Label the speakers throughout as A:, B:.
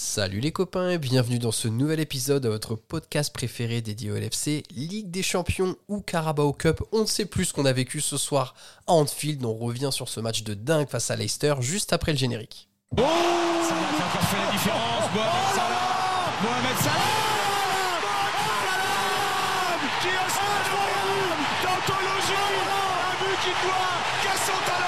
A: Salut les copains et bienvenue dans ce nouvel épisode de votre podcast préféré dédié au LFC, Ligue des Champions ou Carabao Cup. On ne sait plus ce qu'on a vécu ce soir à Anfield. On revient sur ce match de dingue face à Leicester juste après le générique.
B: Oh Salah qui a encore fait la différence. Mohamed Salah Mohamed Salah Qui a incroyable D'anthologie Un but qui doit Quel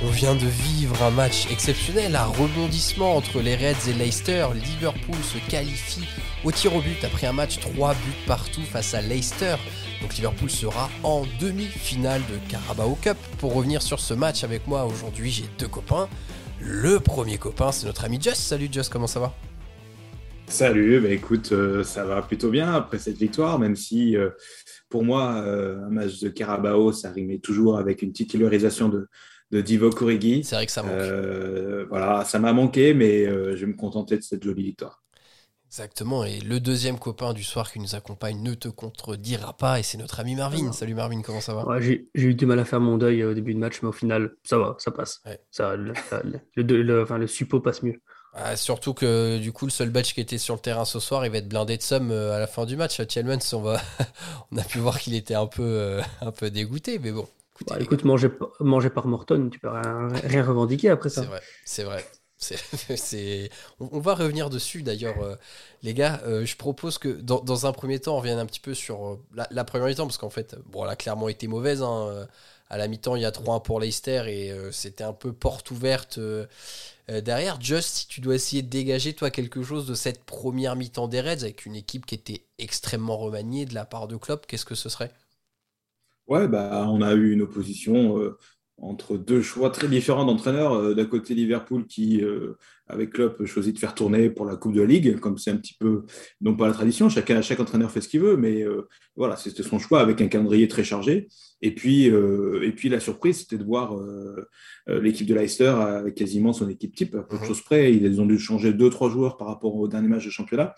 A: On vient de vivre un match exceptionnel, un rebondissement entre les Reds et Leicester. Liverpool se qualifie au tir au but après un match 3 buts partout face à Leicester. Donc Liverpool sera en demi-finale de Carabao Cup. Pour revenir sur ce match avec moi aujourd'hui, j'ai deux copains. Le premier copain, c'est notre ami Just. Salut Just, comment ça va?
C: Salut, bah écoute, euh, ça va plutôt bien après cette victoire, même si euh, pour moi, euh, un match de Carabao, ça rimait toujours avec une titularisation de, de Divock Origi.
A: C'est vrai que ça manque.
C: Euh, voilà, ça m'a manqué, mais euh, je vais me contenter de cette jolie victoire.
A: Exactement, et le deuxième copain du soir qui nous accompagne ne te contredira pas, et c'est notre ami Marvin. Salut Marvin, comment ça va?
D: Ouais, j'ai eu du mal à faire mon deuil au début de match, mais au final, ça va, ça passe.
A: Ouais.
D: Ça, le, le, le- le- enfin, le suppo passe mieux.
A: Ah, Surtout que du coup, le seul badge qui était sur le terrain ce soir, il va être blindé de somme euh, à la fin du match. Tielemans, on, va... on a pu voir qu'il était un peu, euh, un peu dégoûté, mais bon. Écoutez,
D: Bah, écoute, manger, manger par Morton, tu peux rien, rien revendiquer après
A: C'est
D: ça.
A: vrai, c'est vrai. C'est, c'est- On, on va revenir dessus d'ailleurs, euh, les gars. euh, je propose que dans, dans un premier temps, on revienne un petit peu sur euh, la, la première mi-temps, parce qu'en fait, bon, elle a clairement été mauvaise. hein, À la mi-temps, il y a 3-1 pour Leicester et euh, c'était un peu porte ouverte euh, euh, derrière. Just, si tu dois essayer de dégager, toi, quelque chose de cette première mi-temps des Reds avec une équipe qui était extrêmement remaniée de la part de Klopp, qu'est-ce que ce serait?
C: Ouais, bah, on a eu une opposition euh, entre deux choix très différents d'entraîneurs. Euh, D'un côté, Liverpool qui, euh, avec Klopp, choisit de faire tourner pour la Coupe de la Ligue, comme c'est un petit peu, non pas la tradition, chacun, chaque entraîneur fait ce qu'il veut, mais voilà, c'était son choix avec un calendrier très chargé. Et puis, et puis la surprise, c'était de voir l'équipe de Leicester avec quasiment son équipe type, à peu de
A: Mhm.
C: choses près. Ils ont dû changer deux, trois joueurs par rapport au dernier match de championnat.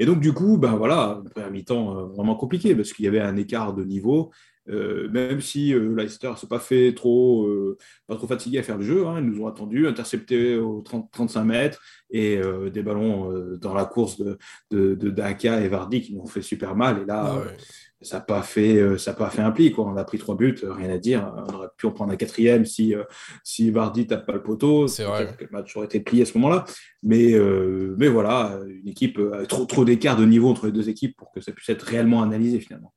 C: Et donc, du coup, ben voilà, première mi-temps euh, vraiment compliqué parce qu'il y avait un écart de niveau. Euh, même si euh, Leicester ne s'est pas fait trop, euh, pas trop fatigué à faire le jeu, hein, ils nous ont attendu, intercepté aux 30, 35 mètres et des ballons dans la course de, de, de Daka et Vardy qui nous ont fait super mal. Et là,
A: Ah ouais.
C: Ça n'a pas fait, euh, ça a pas fait un pli. Quoi. On a pris trois buts, euh, rien à dire. On aurait pu en prendre un quatrième si, euh, si Vardy tape pas le poteau.
A: C'est vrai.
C: Que le match aurait été plié à ce moment-là. Mais, euh, mais voilà, une équipe, euh, trop, trop d'écart de niveau entre les deux équipes pour que ça puisse être réellement analysé finalement.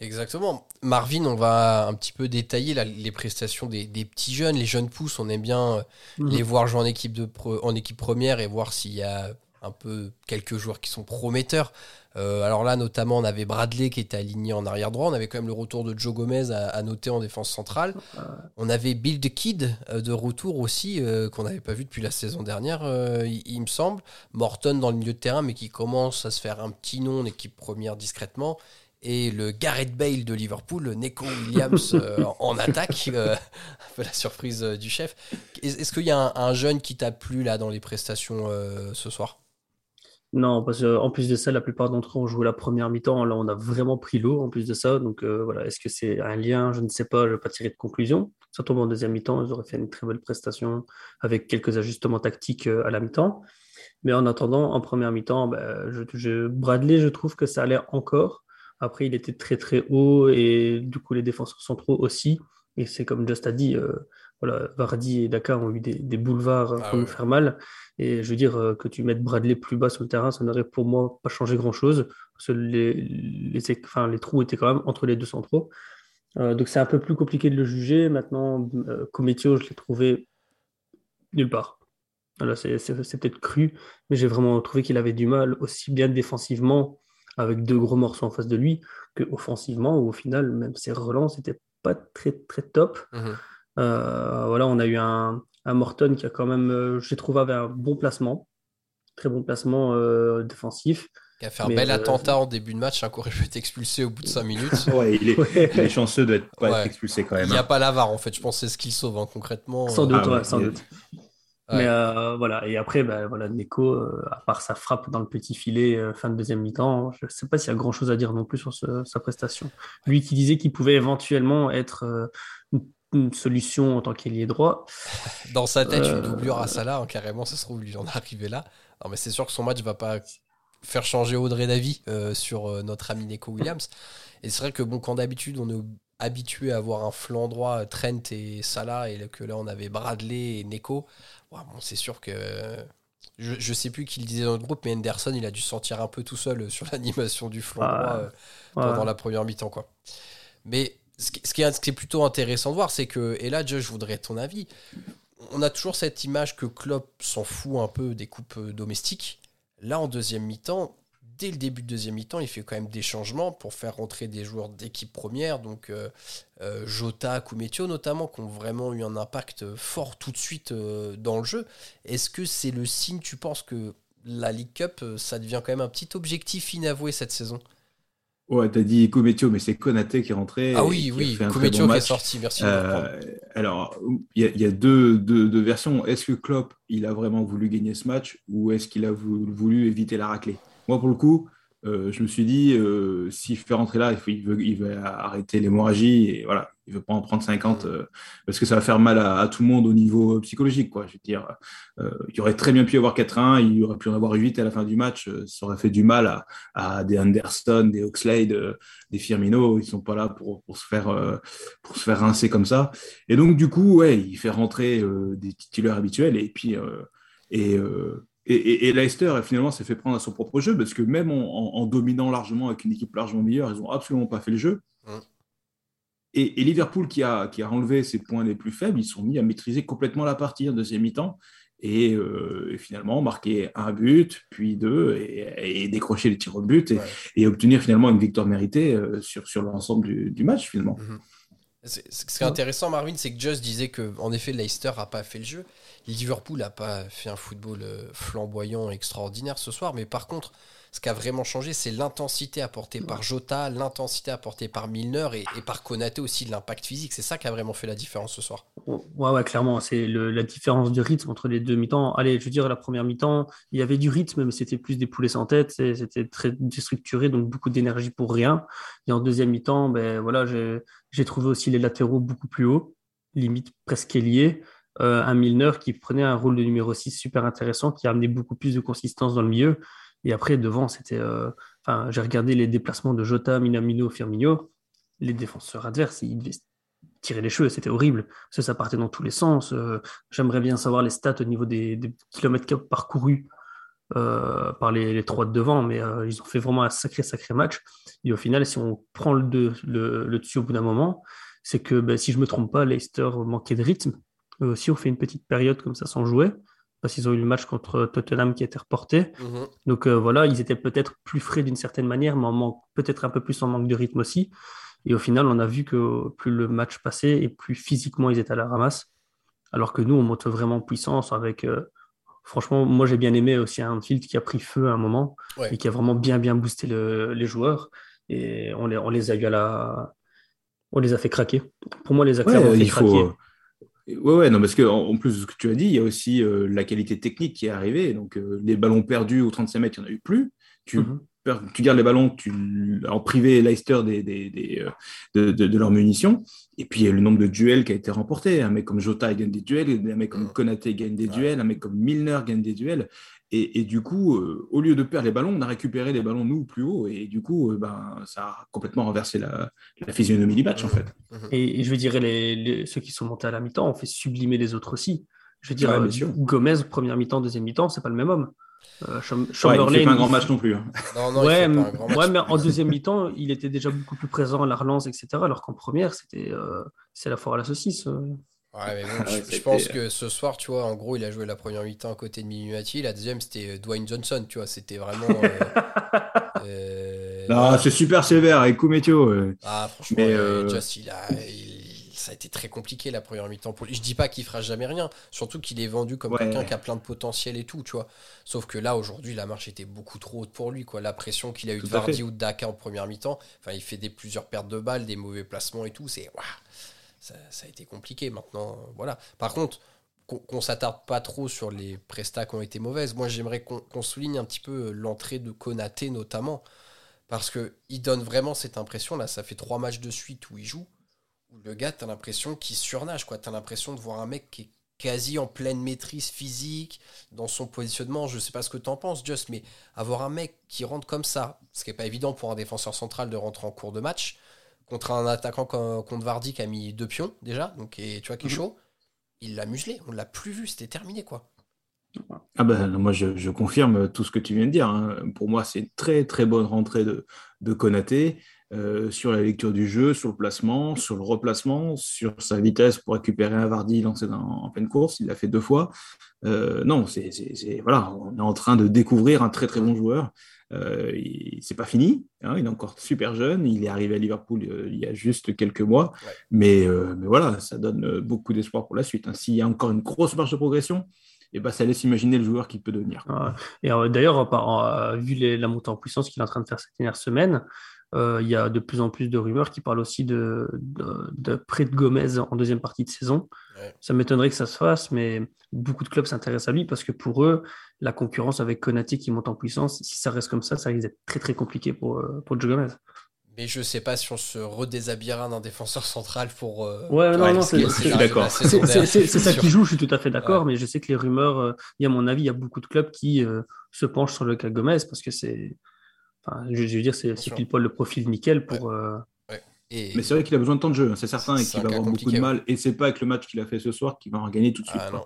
A: Exactement. Marvin, on va un petit peu détailler là, les prestations des, des petits jeunes. Les jeunes pousses, on aime bien
D: Mhm.
A: les voir jouer en équipe, de en équipe première et voir s'il y a un peu quelques joueurs qui sont prometteurs. Euh, alors là, notamment, on avait Bradley qui était aligné en arrière droit. On avait quand même le retour de Joe Gomez à, à noter en défense centrale. On avait Bill the Kid euh, de retour aussi, euh, qu'on n'avait pas vu depuis la saison dernière, euh, il, il me semble. Morton dans le milieu de terrain, mais qui commence à se faire un petit nom en équipe première discrètement. Et le Gareth Bale de Liverpool, le Neko Williams en attaque, un peu la surprise du chef. Est- Est-ce qu'il y a un, un jeune qui t'a plu là dans les prestations ce soir?
D: Non, parce qu'en plus de ça, la plupart d'entre eux ont joué la première mi-temps. Là, on a vraiment pris l'eau en plus de ça. Donc euh, voilà, est-ce que c'est un lien? Je ne sais pas, je ne vais pas tirer de conclusion. Ça tombe en deuxième mi-temps, ils auraient fait une très belle prestation avec quelques ajustements tactiques euh, à la mi-temps. Mais en attendant, en première mi-temps, bah, je, Bradley, je trouve que ça allait encore. Après, il était très très haut et du coup, les défenseurs centraux aussi. Et c'est comme Just a dit, euh, voilà, Vardy et Daka ont eu des, des boulevards
A: Ah
D: pour nous
A: ouais.
D: faire mal. Et je veux dire euh, que tu mettes Bradley plus bas sur le terrain, ça n'aurait pour moi pas changé grand-chose. Parce que les, les, enfin, les trous étaient quand même entre les deux centraux. Euh, donc c'est un peu plus compliqué de le juger. Maintenant, euh, Cometio, je l'ai trouvé nulle part. Voilà, c'est c'est- c'est peut-être cru, mais j'ai vraiment trouvé qu'il avait du mal aussi bien défensivement avec deux gros morceaux en face de lui que offensivement où au final, même ses relances n'étaient pas très très top.
A: Mhm.
D: Voilà, on a eu un, un Morton qui a quand même, j'ai trouvé, avait un bon placement, très bon placement défensif.
A: Qui a fait un bel attentat en début de match, un coureur peut être expulsé au bout de 5 minutes.
E: ouais, il est, chanceux d'être pas être expulsé quand même.
A: Il n'y a hein. pas l'avare en fait, je pense que c'est ce qu'il sauve hein, concrètement.
D: Sans doute, ah, sans doute. Mais euh, voilà, et après, bah, voilà, Neko, euh, à part sa frappe dans le petit filet euh, fin de deuxième mi-temps, je ne sais pas s'il y a grand chose à dire non plus sur sa prestation. Lui qui disait qu'il pouvait éventuellement être une, solution en tant qu'ailier droit.
A: Dans sa tête, une doublure à Salah, hein, carrément, ça se trouve, lui en est arrivé là. Non, mais c'est sûr que son match va pas faire changer Audrey d'avis sur notre ami Neko Williams. Et c'est vrai que bon, quand d'habitude on est habitué à avoir un flanc droit Trent et Salah et que là on avait Bradley et Neko bon, c'est sûr que. Je, je sais plus qui le disait dans le groupe, mais Henderson, il a dû sentir un peu tout seul sur l'animation du flanc droit euh, pendant la première mi-temps. Quoi. Mais ce qui, est, plutôt intéressant de voir, c'est que, et là, je voudrais ton avis. On a toujours cette image que Klopp s'en fout un peu des coupes euh, domestiques. Là, en deuxième mi-temps, dès le début de deuxième mi-temps, il fait quand même des changements pour faire rentrer des joueurs d'équipe première, donc euh, euh, Jota, Kumetio notamment, qui ont vraiment eu un impact fort tout de suite dans le jeu. Est-ce que c'est le signe, tu penses, que la League Cup, ça devient quand même un petit objectif inavoué cette saison?
C: Ouais, t'as dit Kumetio, mais c'est Konaté qui est rentré.
A: Ah oui, oui, Kumetio qui est sorti, merci.
C: alors, il y, a, deux, versions. Est-ce que Klopp, il a vraiment voulu gagner ce match ou est-ce qu'il a voulu éviter la raclée? Moi, pour le coup, euh, je me suis dit, euh, s'il fait rentrer là, il, veut, il veut arrêter l'hémorragie et voilà, il veut pas en prendre 50 euh, parce que ça va faire mal à, tout le monde au niveau psychologique. Quoi. Je veux dire, il aurait très bien pu y avoir 4-1, il aurait pu en avoir 8 à la fin du match. ça aurait fait du mal à, des Anderson, des Oxlade, des Firmino. Ils sont pas là pour, pour, se faire, pour se faire rincer comme ça. Et donc, du coup, ouais, il fait rentrer des titulaires habituels et puis. et, et, Leicester, finalement, s'est fait prendre à son propre jeu parce que même en, dominant largement avec une équipe largement meilleure, ils n'ont absolument pas fait le jeu. Et, Liverpool, qui a, qui a enlevé ses points les plus faibles, ils sont mis à maîtriser complètement la partie en deuxième mi-temps et, euh, finalement marquer un but, puis deux, et, décrocher les tirs au but et, obtenir finalement une victoire méritée euh, sur, sur l'ensemble du, match finalement. Mhm.
A: Ce qui est intéressant, Marvin, c'est que Just disait que en effet Leicester n'a pas fait le jeu. Liverpool n'a pas fait un football euh, flamboyant, extraordinaire ce soir, mais par contre, ce qui a vraiment changé, c'est l'intensité apportée par Jota, l'intensité apportée par Milner et, par Konaté aussi, l'impact physique. C'est ça qui a vraiment fait la différence ce soir.
D: Ouais, ouais, clairement. C'est la différence de rythme entre les deux mi-temps. Allez, je veux dire, la première mi-temps, il y avait du rythme, mais c'était plus des poulets sans tête. C'était très déstructuré, donc beaucoup d'énergie pour rien. Et en deuxième mi-temps, ben, voilà, j'ai trouvé aussi les latéraux beaucoup plus hauts, limite presque liés. Euh, un Milner qui prenait un rôle de numéro 6 super intéressant, qui a amené beaucoup plus de consistance dans le milieu. Et après, devant, c'était. Euh, enfin, j'ai regardé les déplacements de Jota, Minamino, Firmino. Les défenseurs adverses, ils devaient tirer les cheveux, c'était horrible. Parce ça partait dans tous les sens. Euh, j'aimerais bien savoir les stats au niveau des, kilomètres parcourus par les, trois de devant, mais ils ont fait vraiment un sacré, sacré match. Et au final, si on prend le, le, dessus au bout d'un moment, c'est que ben, si je ne me trompe pas, Leicester manquait de rythme. Eux aussi ont fait une petite période comme ça sans jouer, parce qu'ils ont eu le match contre Tottenham qui a été reporté. Mhm. Donc euh, voilà, ils étaient peut-être plus frais d'une certaine manière, mais peut-être un peu plus en manque de rythme aussi. Et au final, on a vu que plus le match passait et plus physiquement ils étaient à la ramasse. Alors que nous, on monte vraiment en puissance avec. Euh, franchement, moi j'ai bien aimé aussi un Anfield qui a pris feu à un moment et qui a vraiment bien bien boosté les joueurs. Et on les, on les a eu à la. On les a fait craquer. Pour moi, les acteurs ont fait craquer.
C: Ouais, ouais, non, parce que en, plus de ce que tu as dit, il y a aussi euh, la qualité technique qui est arrivée. Donc, euh, les ballons perdus aux 35 mètres, il n'y en a eu plus. Tu, mhm. tu gardes les ballons tu, en privé Leicester des, des, des euh, de, de, leurs munitions. Et puis, il y a le nombre de duels qui a été remporté. Un mec comme Jota gagne des duels, un mec comme Konaté gagne des duels, un mec comme Milner gagne des duels. Et, du coup, euh, au lieu de perdre les ballons, on a récupéré les ballons, nous, plus haut. Et du coup, euh, ben, ça a complètement renversé la, physionomie du match, en fait.
D: Et, je veux dire, les, ceux qui sont montés à la mi-temps ont fait sublimer les autres aussi. Je veux dire, euh, Gomez, première mi-temps, deuxième mi-temps, c'est pas le même homme.
C: Chamberlain. il fait pas un grand match non plus. Hein.
D: ouais, mais en deuxième mi-temps, il était déjà beaucoup plus présent à la relance, etc. Alors qu'en première, c'était c'est la foire à la saucisse.
A: Ouais, mais bon, je, pense que ce soir, tu vois, en gros, il a joué la première mi-temps à côté de Minuati. La deuxième, c'était euh, Dwayne Johnson, tu vois. C'était vraiment. Euh,
C: euh, non, c'est super sévère avec Koumetio.
A: Ah, franchement, Just, il a. ça a été très compliqué la première mi-temps pour lui. Je dis pas qu'il fera jamais rien, surtout qu'il est vendu comme quelqu'un qui a plein de potentiel et tout, tu vois. Sauf que là, aujourd'hui, la marche était beaucoup trop haute pour lui, quoi. La pression qu'il a eu de Vardy ou de Daka en première mi-temps, enfin, il fait des plusieurs pertes de balles, des mauvais placements et tout, c'est. Ça, a été compliqué maintenant, voilà. Par contre, qu'on s'attarde pas trop sur les prestats qui ont été mauvaises. Moi, j'aimerais qu'on souligne un petit peu l'entrée de Konaté notamment, parce que il donne vraiment cette impression là. Ça fait trois matchs de suite où il joue, le gars, t'as l'impression qu'il surnage, quoi. T'as l'impression de voir un mec qui est quasi en pleine maîtrise physique dans son positionnement. Je sais pas ce que t'en penses, Just, mais avoir un mec qui rentre comme ça, ce qui est pas évident pour un défenseur central de rentrer en cours de match contre un attaquant contre Vardy qui a mis deux pions déjà, donc et, tu vois qui est mhm. chaud il l'a muselé, on l'a plus vu, c'était terminé quoi.
C: Ah ben, moi je, confirme tout ce que tu viens de dire. Hein. Pour moi, c'est une très très bonne rentrée de, de Konaté euh, sur la lecture du jeu, sur le placement, sur le replacement, sur sa vitesse pour récupérer un Vardy lancé en pleine course. Il l'a fait deux fois. Euh, non, c'est voilà, on est en train de découvrir un très très bon joueur. Euh, c'est pas fini, hein, il est encore super jeune, il est arrivé à Liverpool euh, il y a juste quelques mois, mais, euh, mais, voilà, ça donne beaucoup d'espoir pour la suite. Hein. S'il y a encore une grosse marge de progression, et eh ben, ça laisse imaginer le joueur qu'il peut devenir.
D: Ah, et d'ailleurs, vu la montée en puissance qu'il est en train de faire cette dernière semaine, il y a de plus en plus de rumeurs qui parlent aussi de, de, prêt de Gomez en deuxième partie de saison. Ça m'étonnerait que ça se fasse, mais beaucoup de clubs s'intéressent à lui parce que pour eux, la concurrence avec Konaté qui monte en puissance, si ça reste comme ça, ça risque d'être très très compliqué pour, euh, pour Joe Gomez.
A: Mais je sais pas si on se redéshabillera d'un défenseur central pour.
D: Euh, ouais, non, non, c'est d'accord. C'est ça qui joue, je suis tout à fait d'accord, mais je sais que les rumeurs, euh, il y a à mon avis, il y a beaucoup de clubs qui se penchent sur le cas Gomez parce que c'est. Enfin, je, veux dire, c'est pile poil le profil nickel pour.
C: Mais c'est vrai qu'il a besoin de temps de jeu, hein, c'est certain, et qu'il va avoir beaucoup de mal. Et c'est pas avec le match qu'il a fait ce soir qu'il va en gagner tout de suite. Ah,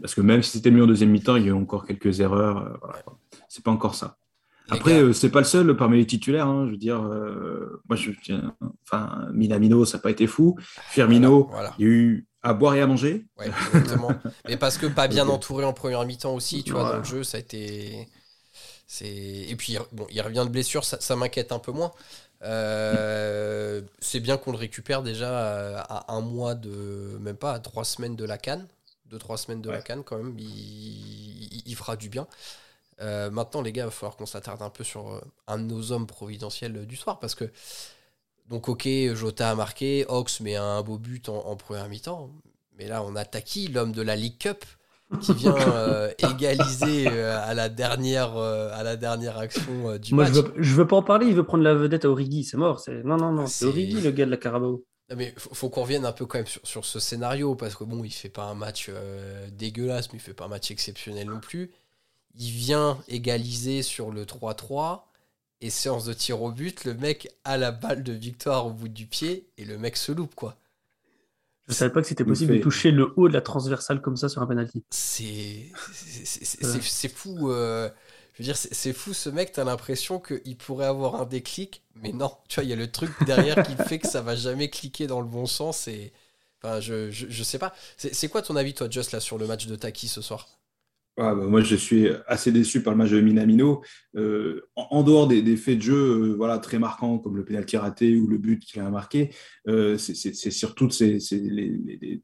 C: Parce que même si c'était mieux en deuxième mi-temps, il y a eu encore quelques erreurs. Euh, c'est pas encore ça. Après, euh, c'est pas le seul parmi les titulaires. Hein, je veux dire, euh, moi, je tiens. Enfin, Minamino, ça n'a pas été fou. Firmino, il y a eu à boire et à manger.
A: Ouais, exactement. Mais parce que pas bien entouré en première mi-temps aussi, tu vois, dans le jeu, ça a été. Et puis, bon, il revient de blessure, ça m'inquiète un peu moins. Euh, c'est bien qu'on le récupère déjà à, un mois de. même pas à trois semaines de la canne. Deux, trois semaines de la canne quand même. Il, fera du bien. Euh, maintenant, les gars, il va falloir qu'on s'attarde un peu sur euh, un de nos hommes providentiels du soir parce que. Donc, ok, Jota a marqué, Ox met un beau but en, en première mi-temps. Mais là, on a Taki, l'homme de la League Cup qui vient euh, égaliser euh, à, la dernière, à la dernière action du
D: Moi,
A: match?
D: Je veux, je veux pas en parler, il veut prendre la vedette à Origi, c'est mort. Non, non, non, c'est Origi le gars de la Carabao.
A: Mais faut, faut qu'on revienne un peu quand même sur, ce scénario, parce que bon, il fait pas un match dégueulasse, mais il fait pas un match exceptionnel non plus. Il vient égaliser sur le 3-3, et séance de tir au but, le mec a la balle de victoire au bout du pied, et le mec se loupe, quoi.
D: Je savais pas que c'était possible de toucher le haut de la transversale comme ça sur un penalty.
A: C'est c'est fou. Euh, veux dire, c'est fou ce mec. T'as l'impression qu'il pourrait avoir un déclic, mais non. Tu vois, il y a le truc derrière qui fait que ça va jamais cliquer dans le bon sens. Et enfin, je, je, sais pas. C'est quoi ton avis, toi, Just là sur le match de Taki ce soir?
C: Ah, bah, moi, je suis assez déçu par le match de Minamino. Euh, en, dehors des, faits de jeu euh, voilà, très marquants, comme le pénalty raté ou le but qu'il a marqué, euh, c'est sur toutes ces,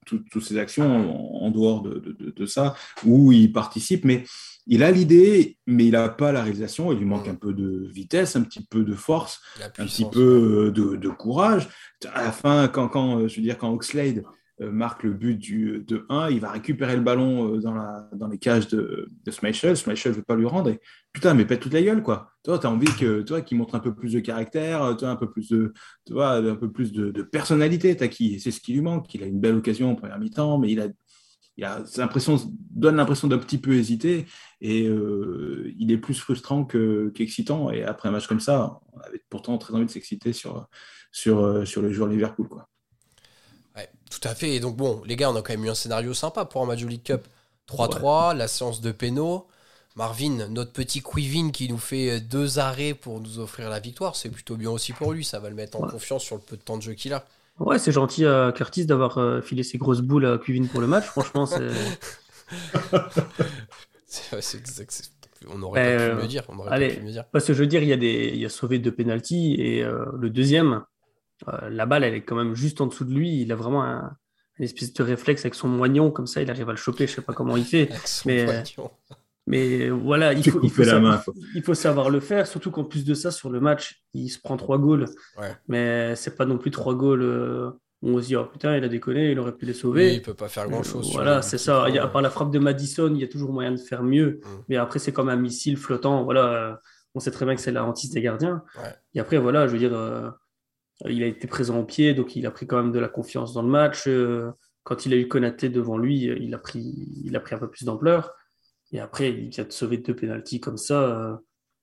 C: toutes, ces actions, en, dehors de, ça, où il participe. Mais il a l'idée, mais il n'a pas la réalisation. Il lui manque un peu de vitesse, un petit peu de force, un petit peu de, courage. À la fin, quand, quand je veux dire, quand Oxlade euh, marque le but du, de 1, il va récupérer le ballon euh, dans, la, dans les cages de, de Schmeichel. Schmeichel ne veut pas lui rendre. Et, putain, mais pète toute la gueule, quoi. Toi, tu as envie que, toi, qu'il montre un peu plus de caractère, toi, un peu plus de, tu vois, un peu plus de, de personnalité. qui C'est ce qui lui manque. Il a une belle occasion en première mi-temps, mais il a, il a l'impression, donne l'impression d'un petit peu hésiter. Et euh, il est plus frustrant qu'excitant. et après un match comme ça, on avait pourtant très envie de s'exciter sur, sur, sur le joueur Liverpool, quoi.
A: Tout à fait. Et donc, bon, les gars, on a quand même eu un scénario sympa pour un match League Cup. 3-3, la séance de péno. Marvin, notre petit Quivin qui nous fait deux arrêts pour nous offrir la victoire, c'est plutôt bien aussi pour lui. Ça va le mettre en confiance sur le peu de temps de jeu qu'il a.
D: Ouais, c'est gentil à Curtis d'avoir euh, filé ses grosses boules à Quivin pour le match. Franchement, c'est.
A: on aurait pas pu me dire. On aurait
D: allez,
A: pu me dire.
D: Parce que je veux dire, il y a, des, il y a sauvé deux pénalties et euh, le deuxième, la balle, elle est quand même juste en dessous de lui. Il a vraiment un, une espèce de réflexe avec son moignon, comme ça, il arrive à le choper. Je sais pas comment il fait. mais, mais voilà, il faut, il, faut savoir, il faut, savoir, le faire. Surtout qu'en plus de ça, sur le match, il se prend trois goals. Mais c'est pas non plus trois goals. Euh, on se dit, oh putain, il a déconné, il aurait pu les sauver.
A: il peut pas faire grand chose.
D: voilà, c'est ça. Il y a, à part la frappe de Madison, il y a toujours moyen de faire mieux. Mm. Mais après, c'est comme un missile flottant. Voilà, on sait très bien que c'est la hantise des gardiens. Et après, voilà, je veux dire. Euh, il a été présent au pied, donc il a pris quand même de la confiance dans le match. Euh, quand il a eu Konaté devant lui, il a pris, il a pris un peu plus d'ampleur. Et après, il vient de sauver deux pénalties comme ça, euh,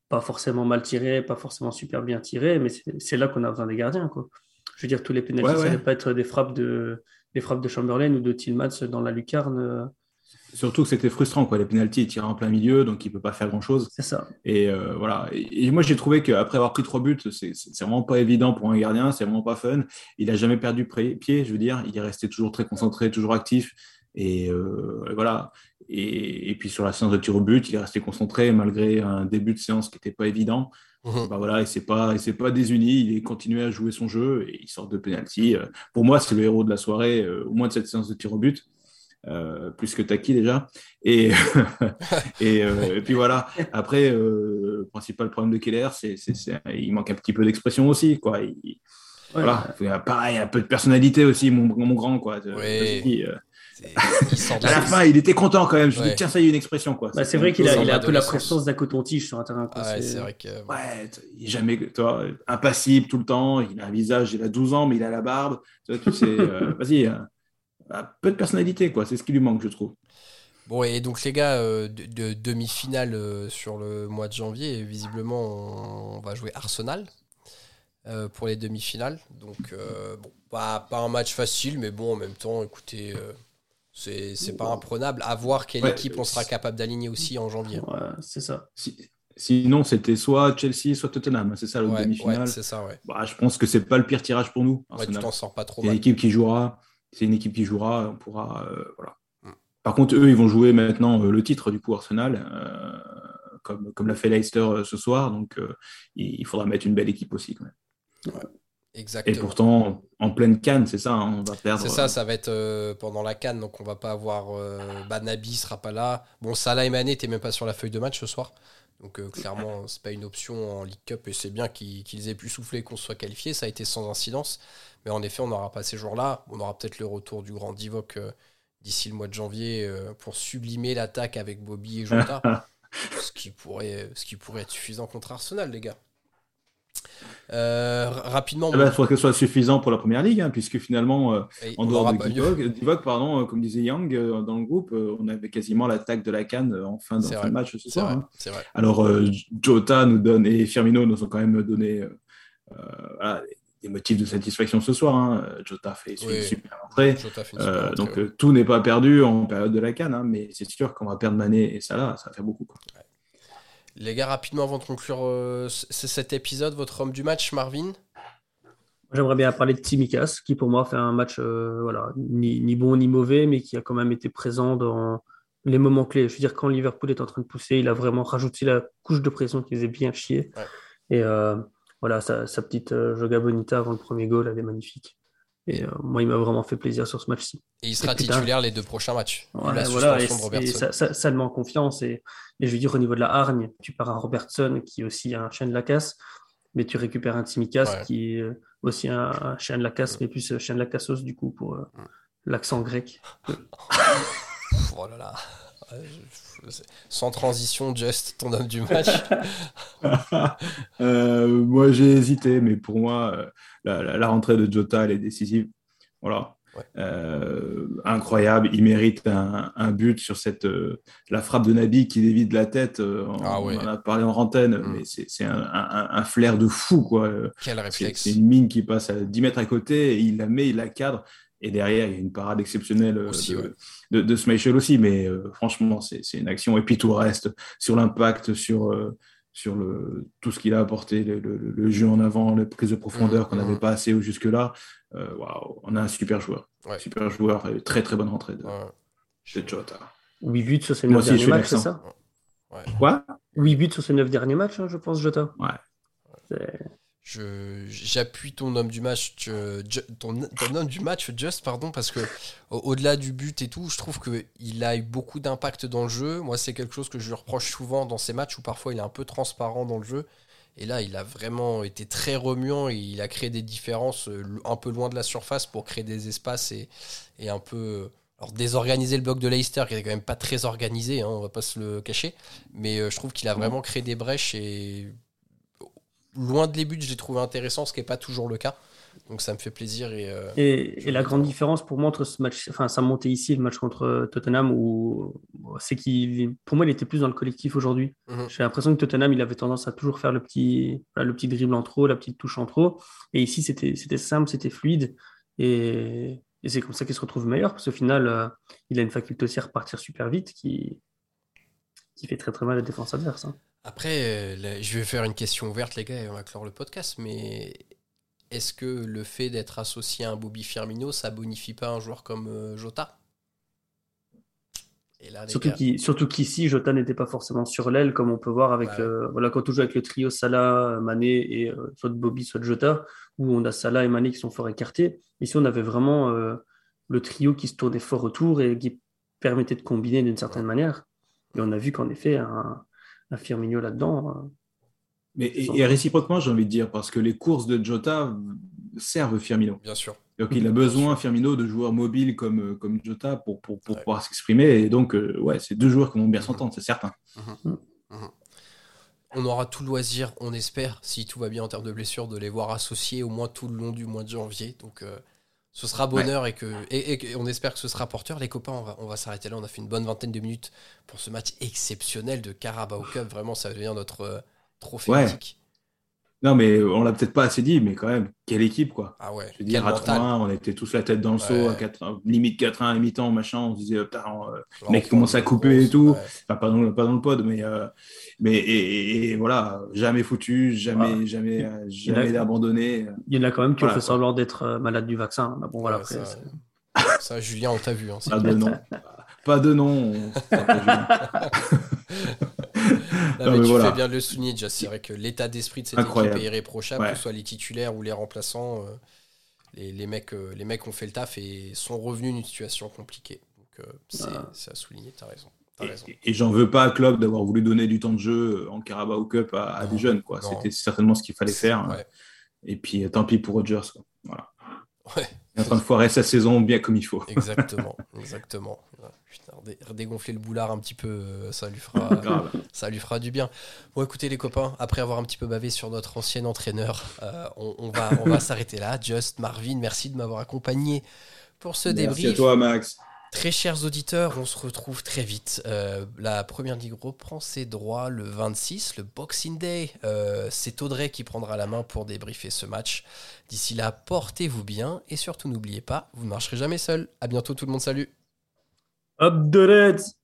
D: pas forcément mal tirés, pas forcément super bien tirés, mais c'est là qu'on a besoin des gardiens. Quoi. Je veux dire, tous les pénalties, ça ne pas être des frappes de, des frappes de Chamberlain ou de Tillmans dans la lucarne. Euh,
C: Surtout que c'était frustrant, quoi. Les pénalties, il tire en plein milieu, donc il peut pas faire grand chose.
D: C'est ça.
C: Et euh, voilà. Et, moi, j'ai trouvé qu'après avoir pris trois buts, c'est vraiment pas évident pour un gardien, c'est vraiment pas fun. Il a jamais perdu pied, je veux dire. Il est resté toujours très concentré, toujours actif. Et euh, voilà. Et, puis sur la séance de tir au but, il est resté concentré malgré un début de séance qui n'était pas évident. Mmh. Bah voilà, il s'est pas, il s'est pas désuni. Il est continué à jouer son jeu et il sort de pénalty. Euh, pour moi, c'est le héros de la soirée, au moins de cette séance de tir au but. Euh, plus que Taki déjà. Et, euh, et, puis voilà. Après, euh, le principal problème de Keller, c'est il manque un petit peu d'expression aussi. Quoi. Voilà, pareil, un peu de personnalité aussi, mon, mon grand. Quoi. Oui. à la fin, il était content quand même. Je dis, tiens, ça y est, une expression. quoi.
D: Bah, c'est vrai qu'il a, il a un peu la présence d'un coton-tige sur un terrain.
A: ouais, c'est vrai que.
C: Ouais, il est jamais toi, impassible tout le temps. Il a un visage, il a 12 ans, mais il a la barbe. Tu, vois, tu sais, vas-y, hein peu de personnalité, quoi. C'est ce qui lui manque, je trouve.
A: Bon, et donc les gars, euh, de, demi-finale euh, sur le mois de janvier, visiblement, on, va jouer Arsenal euh, pour les demi-finales. Donc, bon, pas, pas, un match facile, mais bon, en même temps, écoutez, c'est pas imprenable. À voir quelle équipe on sera capable d'aligner aussi en janvier.
D: Ouais, c'est ça.
C: sinon, c'était soit Chelsea, soit Tottenham. C'est ça, le demi-finale.
A: c'est ça, ouais.
C: Bah, je pense que c'est pas le pire tirage pour nous.
A: Ouais, tu t'en sors pas trop
C: mal. L'équipe qui jouera c'est une équipe qui jouera, on pourra. Euh, voilà. Mm. Par contre, eux, ils vont jouer maintenant euh, le titre du coup Arsenal, euh, comme, comme l'a fait Leicester ce soir. Donc, il faudra mettre une belle équipe aussi quand même.
A: Exactement.
C: Et pourtant, en pleine canne, c'est ça, hein, on va perdre.
A: C'est ça, ça va être pendant la canne, donc on va pas avoir. Banabi sera pas là. Bon, Salah et Mané n'étaient même pas sur la feuille de match ce soir. Donc clairement, c'est pas une option en League Cup et c'est bien qu'ils aient pu souffler qu'on soit qualifié. Ça a été sans incidence. Mais en effet, on n'aura pas ces jours-là. On aura peut-être le retour du grand Divock euh, d'ici le mois de janvier euh, pour sublimer l'attaque avec Bobby et Jota. ce, qui pourrait, ce qui pourrait être suffisant contre Arsenal, les gars. Euh, rapidement.
C: Eh ben, il faudrait que ce soit suffisant pour la première ligue, hein, puisque finalement, en dehors de Divock, pardon, comme disait Yang dans le groupe, on avait quasiment l'attaque de la canne en fin de, match ce soir. Hein. Alors, Jota nous donne et Firmino nous ont quand même donné des motifs de satisfaction ce soir. Hein. Jota fait une super entrée. Euh, donc euh, tout n'est pas perdu en période de la canne, mais c'est sûr qu'on va perdre Mané et Salah, ça va faire beaucoup.
A: Les gars, rapidement avant de conclure euh, cet épisode, votre homme du match, Marvin?
D: J'aimerais bien parler de Timikas, qui pour moi fait un match voilà, ni, ni, bon ni mauvais, mais qui a quand même été présent dans les moments clés. Je veux dire, quand Liverpool est en train de pousser, il a vraiment rajouté la couche de pression qui faisait bien chier. Et voilà, sa, petite euh, Joga Bonita avant le premier goal, elle est magnifique. Et euh, moi, il m'a vraiment fait plaisir sur ce match-ci.
A: Et il sera titulaire les deux prochains matchs.
D: voilà, ça, ça, ça demande confiance. Et, et, je veux dire, au niveau de la hargne, tu pars à Robertson, qui est aussi un chien de la casse, mais tu récupères un Timikas, qui est aussi un, chien de la casse, mais plus chien de la cassos, du coup, pour euh, l'accent grec.
A: oh là là. Sans transition, Just, ton homme du match.
C: Euh, moi, j'ai hésité, mais pour moi, euh, la, rentrée de Jota, elle est décisive. Voilà. Euh, incroyable, il mérite un, but sur cette la frappe de Nabi qui dévide la tête. on, ah en a parlé en antenne, mm. mais c'est un, flair de fou quoi.
A: Quel réflexe
C: C'est une mine qui passe à 10 mètres à côté, et il la met, il la cadre. Et derrière, il y a une parade exceptionnelle euh, de, de, Schmeichel aussi. Mais euh, franchement, c'est une action. Et puis tout le reste, sur l'impact, sur, euh, sur le, tout ce qu'il a apporté, le, jeu en avant, les prises de profondeur mmh, qu'on n'avait mmh. pas assez jusque-là. on a un super joueur. Super joueur et très très bonne rentrée de, Jota.
D: 8 buts sur ses 9 derniers matchs, c'est ça?
C: Quoi?
D: 8 buts sur ses 9 derniers matchs, hein, je pense, Jota.
C: Ouais.
A: J'appuie ton homme du match, ton, homme du match, Just, pardon, parce que au-delà du but et tout, je trouve qu'il a eu beaucoup d'impact dans le jeu. Moi, c'est quelque chose que je lui reproche souvent dans ces matchs où parfois il est un peu transparent dans le jeu. Et là, il a vraiment été très remuant et il a créé des différences euh, un peu loin de la surface pour créer des espaces et, et un peu alors, désorganiser le bloc de Leicester, qui était quand même pas très organisé, hein, on va pas se le cacher. Mais euh, je trouve qu'il a vraiment créé des brèches et loin de les buts, je l'ai trouvé intéressant, ce qui n'est pas toujours le cas. Donc ça me fait plaisir. Et,
D: euh, et, la grande différence pour moi entre ce match, enfin sa montée ici, le match contre Tottenham, où c'est qu'il, pour moi, il était plus dans le collectif aujourd'hui. Mhm. J'ai l'impression que Tottenham, il avait tendance à toujours faire le petit, le petit dribble en trop, la petite touche en trop. Et ici, c'était, c'était simple, c'était fluide. Et, et c'est comme ça qu'il se retrouve meilleur, parce qu'au final, euh, il a une faculté aussi à repartir super vite qui, qui fait très très mal à la défense adverse. Hein.
A: Après, euh, je vais faire une question ouverte, les gars, et on va clore le podcast, mais est-ce que le fait d'être associé à un Bobby Firmino, ça bonifie pas un joueur comme euh, Jota?
D: Surtout, qu'ici, Jota n'était pas forcément sur l'aile, comme on peut voir avec, voilà, quand on joue avec le trio Salah, Mané et soit Bobby, soit Jota, où on a Salah et Mané qui sont fort écartés. Ici, on avait vraiment euh, le trio qui se tournait fort autour et qui permettait de combiner d'une certaine manière. Et on a vu qu'en effet, un, Firmino là-dedans. Euh,
C: Mais et, réciproquement, j'ai envie de dire, parce que les courses de Jota servent Firmino.
A: Bien sûr.
C: Donc il a besoin, Firmino, de joueurs mobiles comme, comme Jota pour, pour, pouvoir s'exprimer. Et donc, euh, ouais, c'est deux joueurs qui vont bien s'entendre, c'est certain. Mhm.
A: Mhm on aura tout loisir, on espère, si tout va bien en termes de blessures, de les voir associés au moins tout le long du mois de janvier. Donc euh, ce sera bonheur et, que, et, on espère que ce sera porteur. Les copains, on va, on va s'arrêter là. On a fait une bonne vingtaine de minutes pour ce match exceptionnel de Carabao Cup. Vraiment, ça devient notre euh, trophée mythique.
C: Non, mais on l'a peut-être pas assez dit, mais quand même, quelle équipe, quoi.
A: Ah ouais.
C: Je veux dire, à 3 on était tous la tête dans le seau, à 4 limite 4-1 à mi-temps, machin, on se disait, putain, euh, le mec commence à couper et tout. Enfin, pas dans, pas dans le pod, mais, euh, mais et, voilà, jamais foutu, jamais, jamais, euh, jamais abandonné.
D: Il y en a quand même qui ont fait semblant d'être malade du vaccin. Mais bon, voilà, après.
A: Ça, Julien, on t'a vu. Hein,
C: pas de nom. pas de nom.
A: mais tu fais bien de le souligner déjà. C'est vrai que l'état d'esprit de cette équipe est irréprochable, que ce soit les titulaires ou les remplaçants. Euh, les, mecs, euh, les mecs ont fait le taf et sont revenus d'une situation compliquée. Donc euh, c'est à souligner, tu as raison.
C: Et, j'en veux pas à Klopp d'avoir voulu donner du temps de jeu en Carabao Cup à, des jeunes. C'était certainement ce qu'il fallait faire. Et puis tant pis pour Rodgers. Voilà. Il est en train de foirer sa saison bien comme il faut.
A: Exactement, exactement. Putain, redégonfler le boulard un petit peu, euh, ça lui fera, ça lui fera du bien. Bon, écoutez les copains, après avoir un petit peu bavé sur notre ancien entraîneur, euh, on, va, on va s'arrêter là. Just, Marvin, merci de m'avoir accompagné pour ce débrief.
C: Merci à toi, Max.
A: Très chers auditeurs, on se retrouve très vite. Euh, la première ligue reprend ses droits le 26, le Boxing Day. Euh, c'est Audrey qui prendra la main pour débriefer ce match. D'ici là, portez-vous bien et surtout n'oubliez pas, vous ne marcherez jamais seul. À bientôt tout le monde, salut.
D: Up the Reds